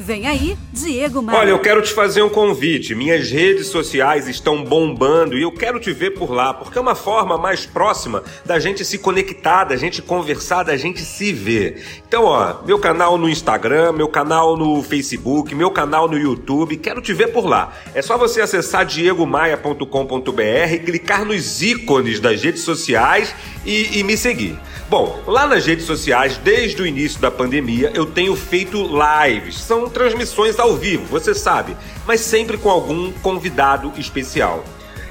Vem aí, Diego Maia. Olha, eu quero te fazer um convite. Minhas redes sociais estão bombando e eu quero te ver por lá, porque é uma forma mais próxima da gente se conectar, da gente conversar, da gente se ver. Então, ó, meu canal no Instagram, meu canal no Facebook, meu canal no YouTube, quero te ver por lá. É só você acessar diegomaia.com.br, clicar nos ícones das redes sociais e, e me seguir. Bom, lá nas redes sociais, desde o início da pandemia, eu tenho feito lives. São transmissões ao vivo, você sabe, mas sempre com algum convidado especial.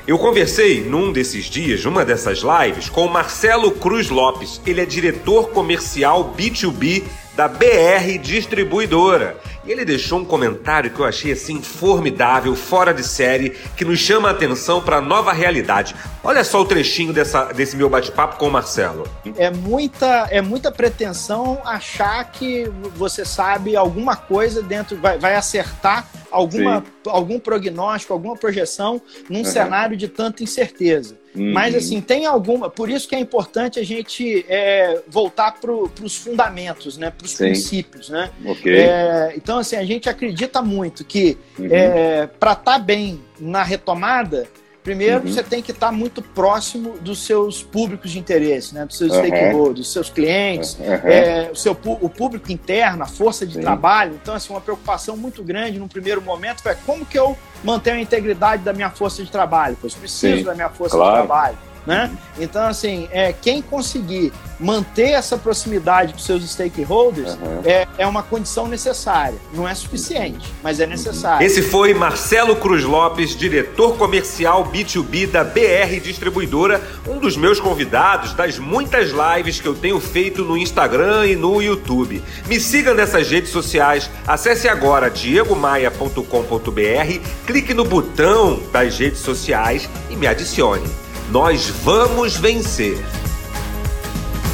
Eu conversei num desses dias, numa dessas lives, com o Marcelo Cruz Lopes. Ele é diretor comercial B2B da BR Distribuidora. E ele deixou um comentário que eu achei assim formidável, fora de série, que nos chama a atenção para a nova realidade. Olha só o trechinho dessa, desse meu bate-papo com o Marcelo. É muita, é muita pretensão achar que você sabe alguma coisa dentro, vai, vai acertar alguma, algum prognóstico, alguma projeção num uhum. cenário de tanta incerteza. Uhum. Mas, assim, tem alguma. Por isso que é importante a gente é, voltar para os fundamentos, né? Para os princípios, né? Okay. É, então, assim, a gente acredita muito que uhum. é, para estar tá bem na retomada, Primeiro, uhum. você tem que estar muito próximo dos seus públicos de interesse, né? dos seus uhum. stakeholders, dos seus clientes, uhum. é, o, seu, o público interno, a força de Sim. trabalho. Então, assim, uma preocupação muito grande no primeiro momento foi como que eu mantenho a integridade da minha força de trabalho? Pois preciso Sim. da minha força claro. de trabalho. Né? Então, assim, é, quem conseguir manter essa proximidade com seus stakeholders uhum. é, é uma condição necessária. Não é suficiente, mas é necessário. Esse foi Marcelo Cruz Lopes, diretor comercial B2B da BR Distribuidora, um dos meus convidados das muitas lives que eu tenho feito no Instagram e no YouTube. Me siga nessas redes sociais, acesse agora diegomaia.com.br, clique no botão das redes sociais e me adicione. Nós vamos vencer.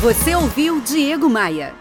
Você ouviu Diego Maia.